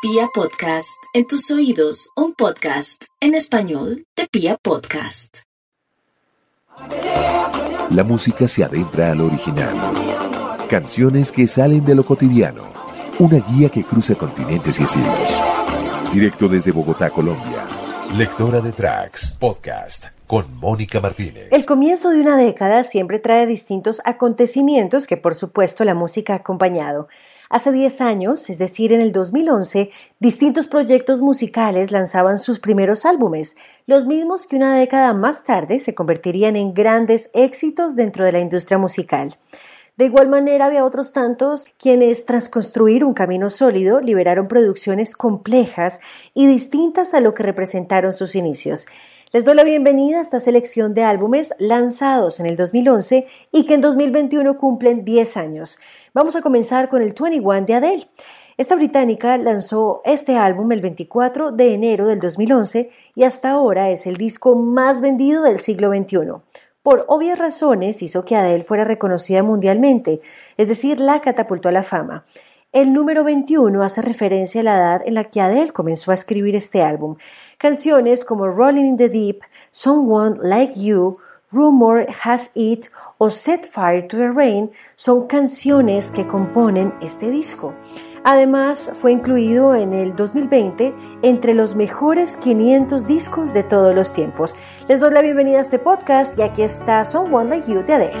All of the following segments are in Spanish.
Pia Podcast, en tus oídos, un podcast en español de Pia Podcast. La música se adentra al original. Canciones que salen de lo cotidiano. Una guía que cruza continentes y estilos. Directo desde Bogotá, Colombia. Lectora de Tracks, podcast con Mónica Martínez. El comienzo de una década siempre trae distintos acontecimientos que por supuesto la música ha acompañado. Hace 10 años, es decir, en el 2011, distintos proyectos musicales lanzaban sus primeros álbumes, los mismos que una década más tarde se convertirían en grandes éxitos dentro de la industria musical. De igual manera había otros tantos quienes, tras construir un camino sólido, liberaron producciones complejas y distintas a lo que representaron sus inicios. Les doy la bienvenida a esta selección de álbumes lanzados en el 2011 y que en 2021 cumplen 10 años. Vamos a comenzar con el 21 de Adele. Esta británica lanzó este álbum el 24 de enero del 2011 y hasta ahora es el disco más vendido del siglo XXI. Por obvias razones hizo que Adele fuera reconocida mundialmente, es decir, la catapultó a la fama. El número 21 hace referencia a la edad en la que Adele comenzó a escribir este álbum. Canciones como Rolling in the Deep, Someone Like You, Rumor Has It o Set Fire to the Rain son canciones que componen este disco. Además, fue incluido en el 2020 entre los mejores 500 discos de todos los tiempos. Les doy la bienvenida a este podcast y aquí está Someone Like You de Adele.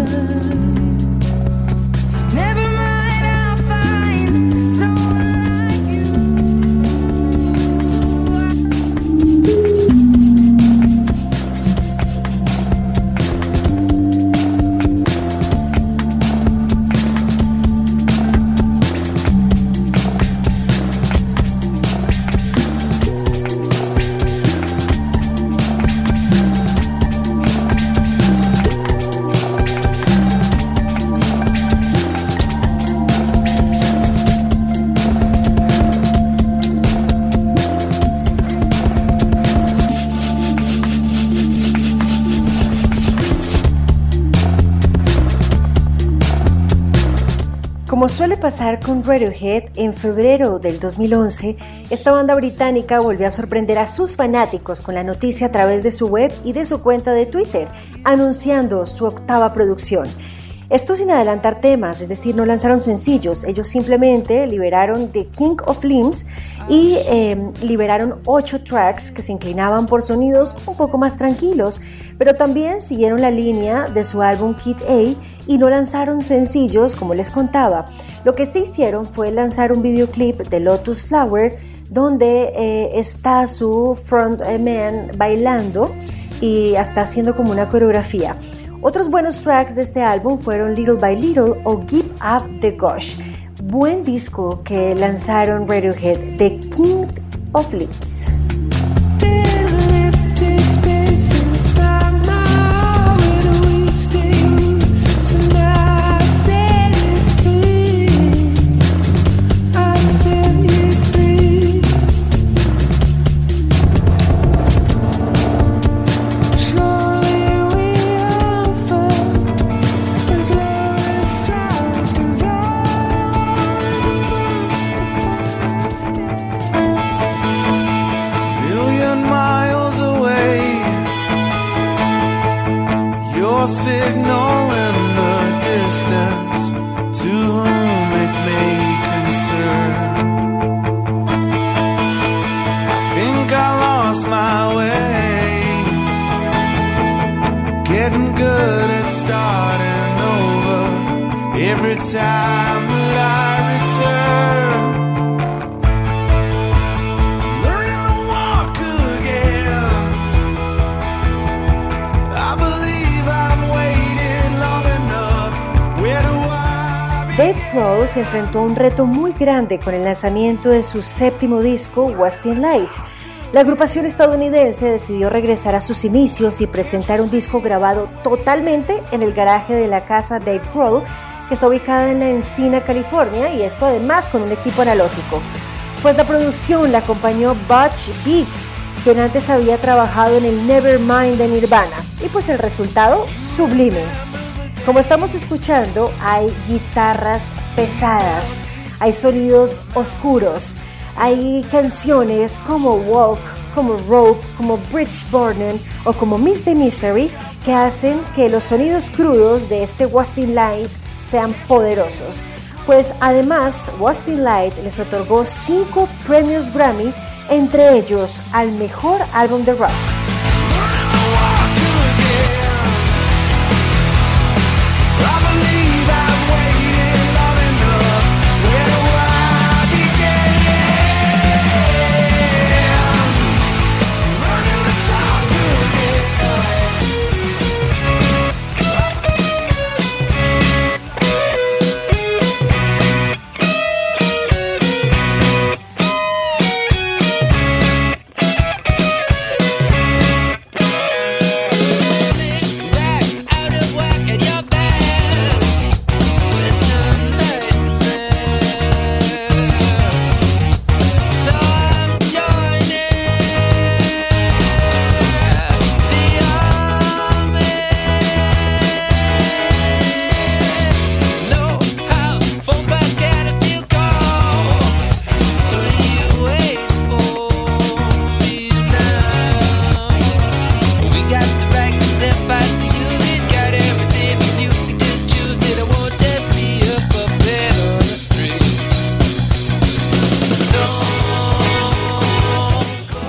Suele pasar con Radiohead, en febrero del 2011, esta banda británica volvió a sorprender a sus fanáticos con la noticia a través de su web y de su cuenta de Twitter, anunciando su octava producción. Esto sin adelantar temas, es decir, no lanzaron sencillos, ellos simplemente liberaron The King of Limbs y eh, liberaron ocho tracks que se inclinaban por sonidos un poco más tranquilos, pero también siguieron la línea de su álbum Kid A y no lanzaron sencillos como les contaba. Lo que sí hicieron fue lanzar un videoclip de Lotus Flower donde eh, está su frontman bailando y hasta haciendo como una coreografía. Otros buenos tracks de este álbum fueron Little by Little o Give Up the Gosh. Buen disco que lanzaron Radiohead, The King of Lips. Every time that I return. Where do I un reto muy grande con el lanzamiento de su séptimo disco, Westin Light. La agrupación estadounidense decidió regresar a sus inicios y presentar un disco grabado totalmente en el garaje de la casa Dave Grohl, está ubicada en la Encina, California, y esto además con un equipo analógico. Pues la producción la acompañó Butch Vig, quien antes había trabajado en el Nevermind de Nirvana, y pues el resultado sublime. Como estamos escuchando, hay guitarras pesadas, hay sonidos oscuros, hay canciones como Walk, como Rope, como Bridge Burning o como Misty Mystery que hacen que los sonidos crudos de este Wasting Light sean poderosos. Pues además, Wasting Light les otorgó cinco premios Grammy, entre ellos al mejor álbum de rock.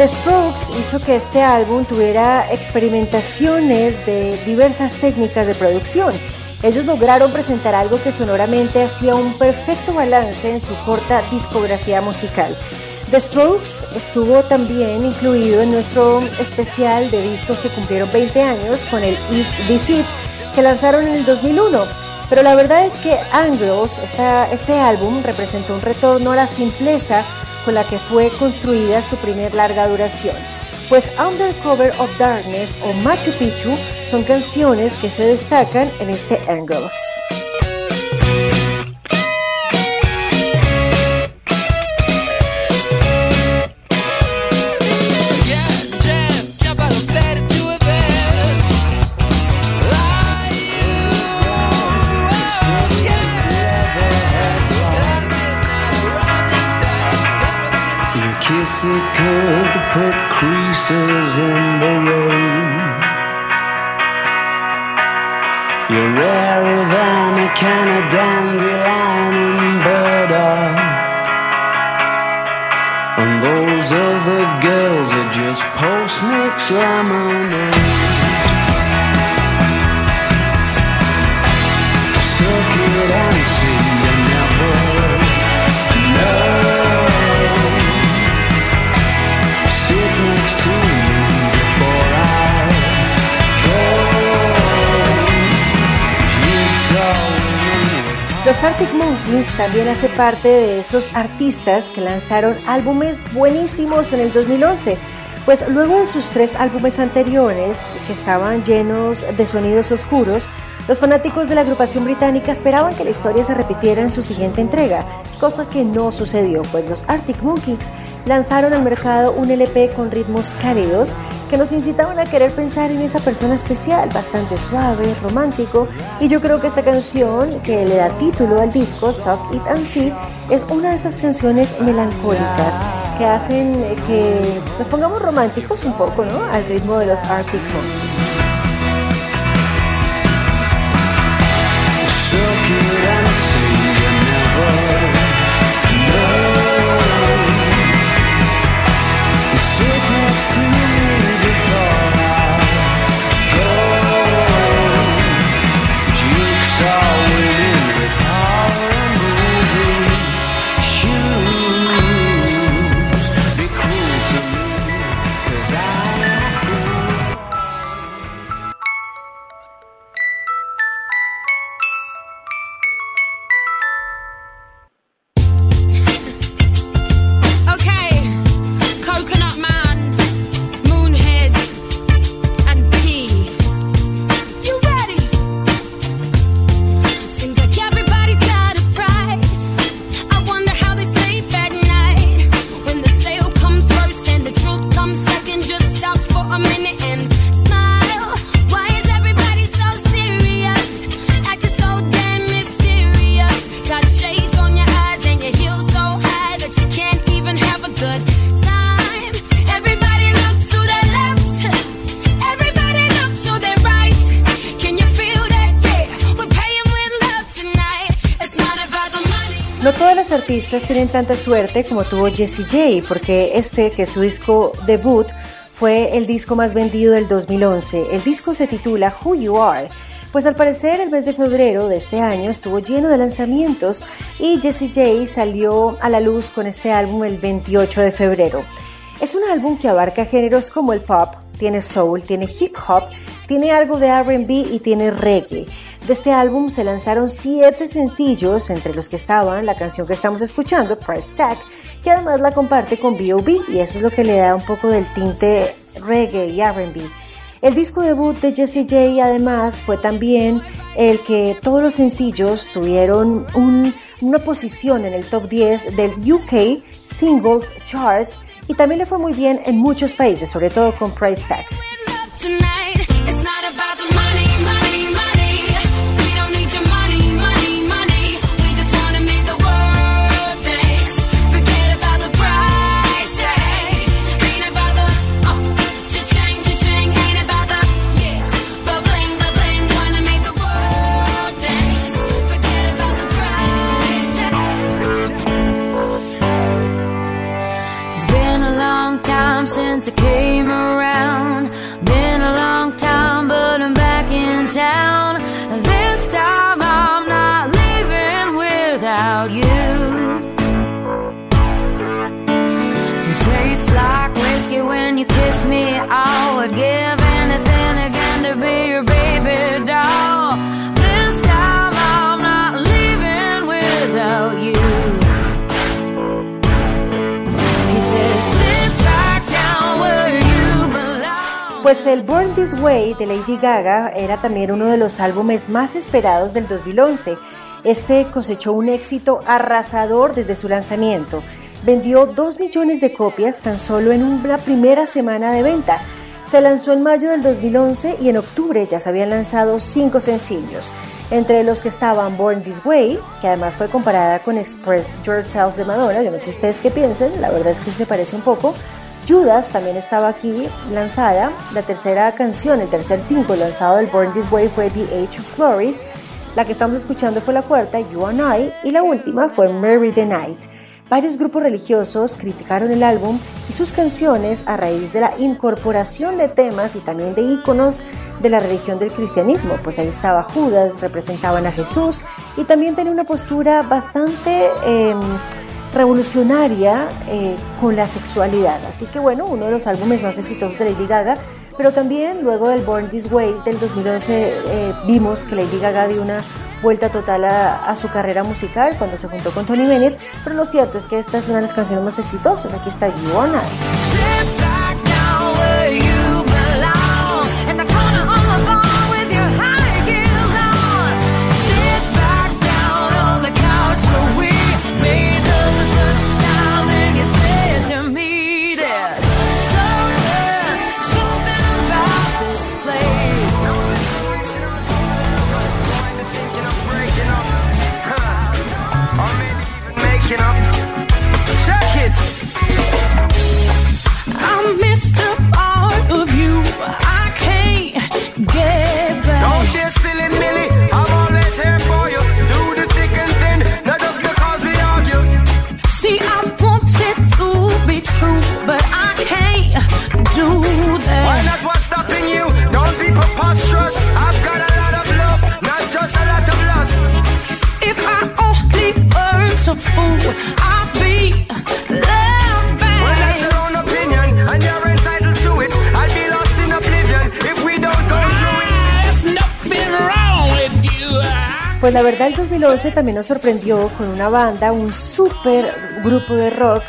The Strokes hizo que este álbum tuviera experimentaciones de diversas técnicas de producción. Ellos lograron presentar algo que sonoramente hacía un perfecto balance en su corta discografía musical. The Strokes estuvo también incluido en nuestro especial de discos que cumplieron 20 años con el Is This It que lanzaron en el 2001. Pero la verdad es que Angles, esta, este álbum, representó un retorno a la simpleza con la que fue construida su primer larga duración. Pues Undercover of Darkness o Machu Picchu son canciones que se destacan en este Angles. Put creases in the rain. You're rarer than a can of dandelion and burdock. And those other girls are just post mix lemonade. Arctic Monkeys también hace parte de esos artistas que lanzaron álbumes buenísimos en el 2011. Pues luego de sus tres álbumes anteriores, que estaban llenos de sonidos oscuros, los fanáticos de la agrupación británica esperaban que la historia se repitiera en su siguiente entrega, cosa que no sucedió, pues los Arctic Monkeys lanzaron al mercado un LP con ritmos cálidos que nos incitaban a querer pensar en esa persona especial, bastante suave, romántico, y yo creo que esta canción que le da título al disco, Suck It and See, es una de esas canciones melancólicas que hacen eh, que nos pongamos románticos un poco, ¿no? Al ritmo de los Arctic Monkeys. Tienen tanta suerte como tuvo Jessie J, porque este, que es su disco debut, fue el disco más vendido del 2011. El disco se titula Who You Are. Pues al parecer el mes de febrero de este año estuvo lleno de lanzamientos y Jessie J salió a la luz con este álbum el 28 de febrero. Es un álbum que abarca géneros como el pop, tiene soul, tiene hip hop, tiene algo de RB y tiene reggae. De este álbum se lanzaron siete sencillos, entre los que estaban la canción que estamos escuchando, Price Tag, que además la comparte con B.O.B. y eso es lo que le da un poco del tinte reggae y RB. El disco debut de Jessie J además fue también el que todos los sencillos tuvieron un- una posición en el top 10 del UK Singles Chart y también le fue muy bien en muchos países, sobre todo con Price Tag. Time since Pues el Born This Way de Lady Gaga era también uno de los álbumes más esperados del 2011. Este cosechó un éxito arrasador desde su lanzamiento. Vendió 2 millones de copias tan solo en una primera semana de venta. Se lanzó en mayo del 2011 y en octubre ya se habían lanzado 5 sencillos, entre los que estaban Born This Way, que además fue comparada con Express Yourself de Madonna, yo no sé ustedes qué piensen, la verdad es que se parece un poco, Judas también estaba aquí lanzada. La tercera canción, el tercer single lanzado del Born This Way fue The Age of Glory. La que estamos escuchando fue la cuarta, You and I, y la última fue Mary the Night. Varios grupos religiosos criticaron el álbum y sus canciones a raíz de la incorporación de temas y también de íconos de la religión del cristianismo. Pues ahí estaba Judas, representaban a Jesús y también tenía una postura bastante eh, revolucionaria eh, con la sexualidad. Así que bueno, uno de los álbumes más exitosos de Lady Gaga. Pero también luego del Born This Way del 2011 eh, vimos que Lady Gaga dio una vuelta total a, su carrera musical cuando se juntó con Tony Bennett. Pero lo cierto es que esta es una de las canciones más exitosas. Aquí está You Pues la verdad el 2011 también nos sorprendió con una banda, un super grupo de rock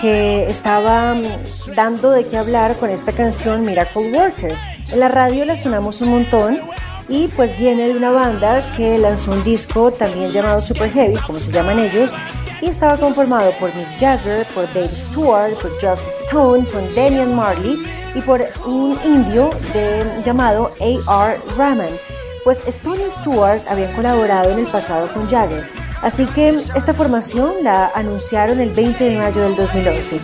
que estaba mm, dando de qué hablar con esta canción Miracle Worker. En la radio la sonamos un montón y pues viene de una banda que lanzó un disco también llamado Super Heavy, como se llaman ellos, y estaba conformado por Mick Jagger, por Dave Stewart, por Joss Stone, por Damian Marley y por un indio llamado A.R. Rahman. Pues Stone Stewart habían colaborado en el pasado con Jagger, así que esta formación la anunciaron el 20 de mayo del 2011.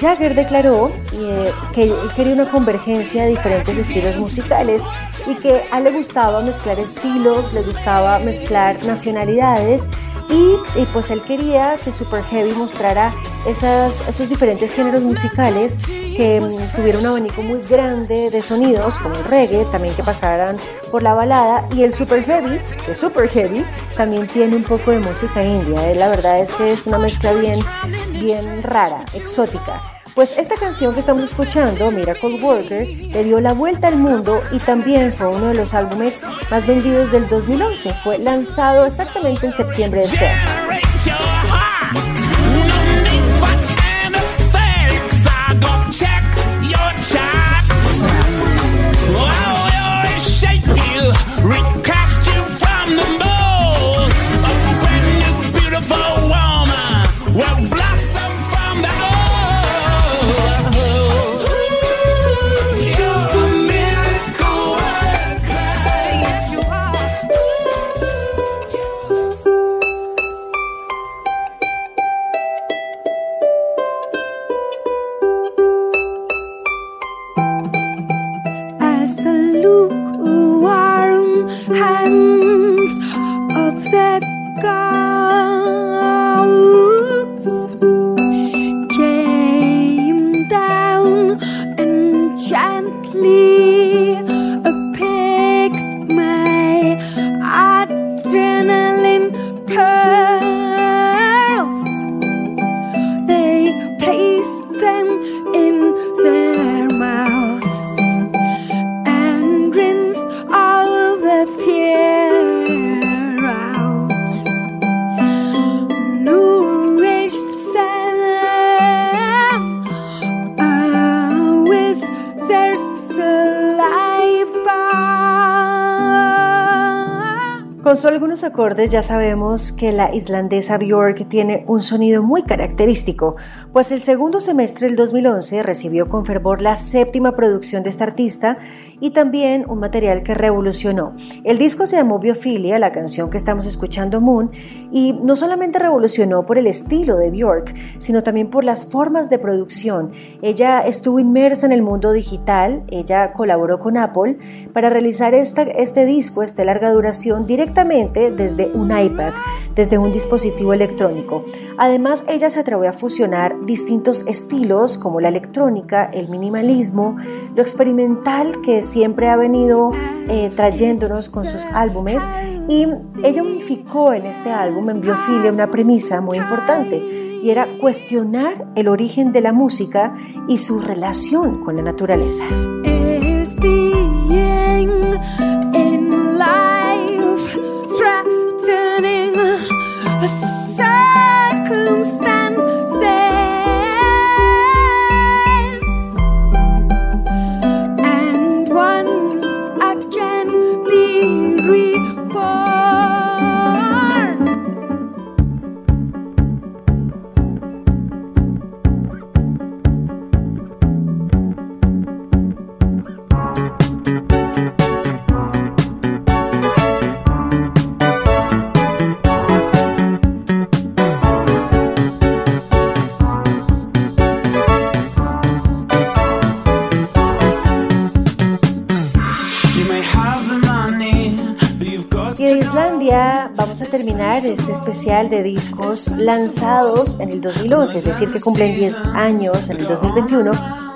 Jagger declaró eh, que él quería una convergencia de diferentes estilos musicales y que a él le gustaba mezclar estilos, le gustaba mezclar nacionalidades y, pues él quería que Super Heavy mostrara esos diferentes géneros musicales que tuvieran un abanico muy grande de sonidos como el reggae, también que pasaran por la balada y el Super Heavy, que Super Heavy también tiene un poco de música india, eh, la verdad es que es una mezcla bien, bien rara, exótica. Pues esta canción que estamos escuchando, Miracle Worker, le dio la vuelta al mundo y también fue uno de los álbumes más vendidos del 2011. Fue lanzado exactamente en septiembre de este año. And gently ya sabemos que la islandesa Björk tiene un sonido muy característico, pues el segundo semestre del 2011 recibió con fervor la séptima producción de esta artista y también un material que revolucionó. El disco se llamó Biofilia, la canción que estamos escuchando Moon, y no solamente revolucionó por el estilo de Björk, sino también por las formas de producción. Ella estuvo inmersa en el mundo digital, ella colaboró con Apple para realizar esta, este disco, este larga duración, directamente desde un iPad, desde un dispositivo electrónico. Además, ella se atrevió a fusionar distintos estilos como la electrónica, el minimalismo, lo experimental que siempre ha venido eh, trayéndonos con sus álbumes y ella unificó en este álbum, en Biofilia, una premisa muy importante y era cuestionar el origen de la música y su relación con la naturaleza. Vamos a terminar este especial de discos lanzados en el 2011, es decir, que cumplen 10 años en el 2021,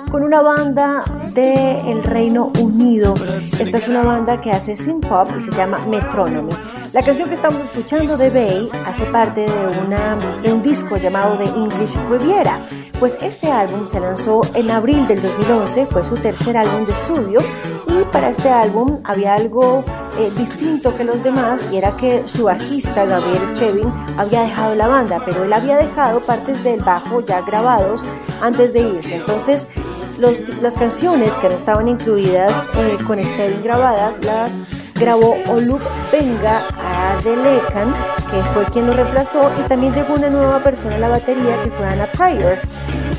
con una banda del Reino Unido. Esta es una banda que hace synth pop y se llama Metronomy. La canción que estamos escuchando de Bay hace parte de, un disco llamado The English Riviera, pues este álbum se lanzó en abril del 2011, fue su tercer álbum de estudio y para este álbum había algo eh, distinto que los demás y era que su bajista Gabriel Stevin había dejado la banda, pero él había dejado partes del bajo ya grabados antes de irse. Entonces, las canciones que no estaban incluidas eh, con Stevin grabadas las grabó Olup Benga Adelekan, que fue quien lo reemplazó, y también llegó una nueva persona a la batería que fue Anna Pryor.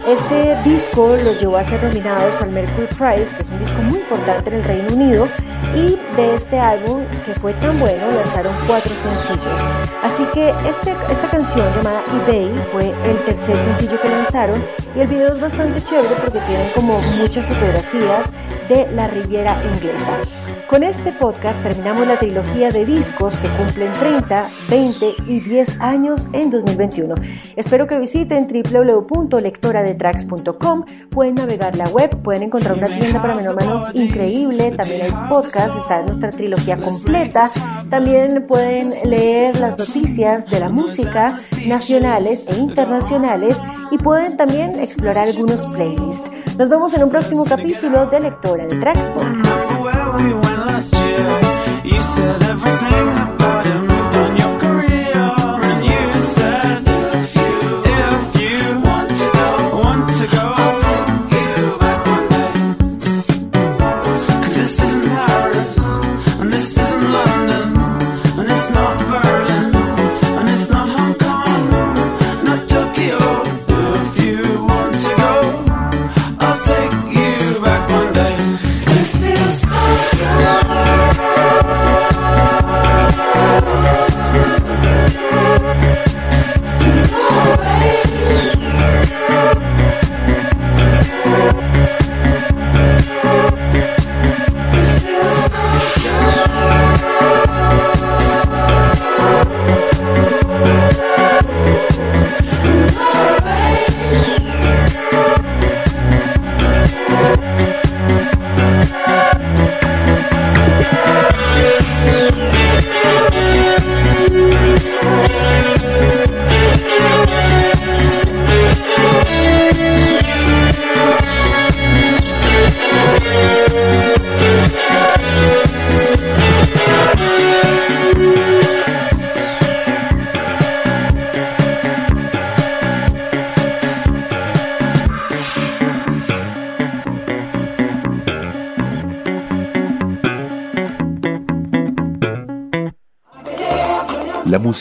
Este disco los llevó a ser nominados al Mercury Prize, que es un disco muy importante en el Reino Unido, y de este álbum, que fue tan bueno, lanzaron cuatro sencillos. Así que este, esta canción llamada eBay fue el tercer sencillo que lanzaron, y el video es bastante chévere porque tienen como muchas fotografías de la Riviera inglesa. Con este podcast terminamos la trilogía de discos que cumplen 30, 20 y 10 años en 2021. Espero que visiten www.lectoradetracks.com. Pueden navegar la web, pueden encontrar una tienda para melómanos increíble. También hay podcast, está nuestra trilogía completa. También pueden leer las noticias de la música nacionales e internacionales y pueden también explorar algunos playlists. Nos vemos en un próximo capítulo de Lectora de Tracks Podcast. Last year, you said everything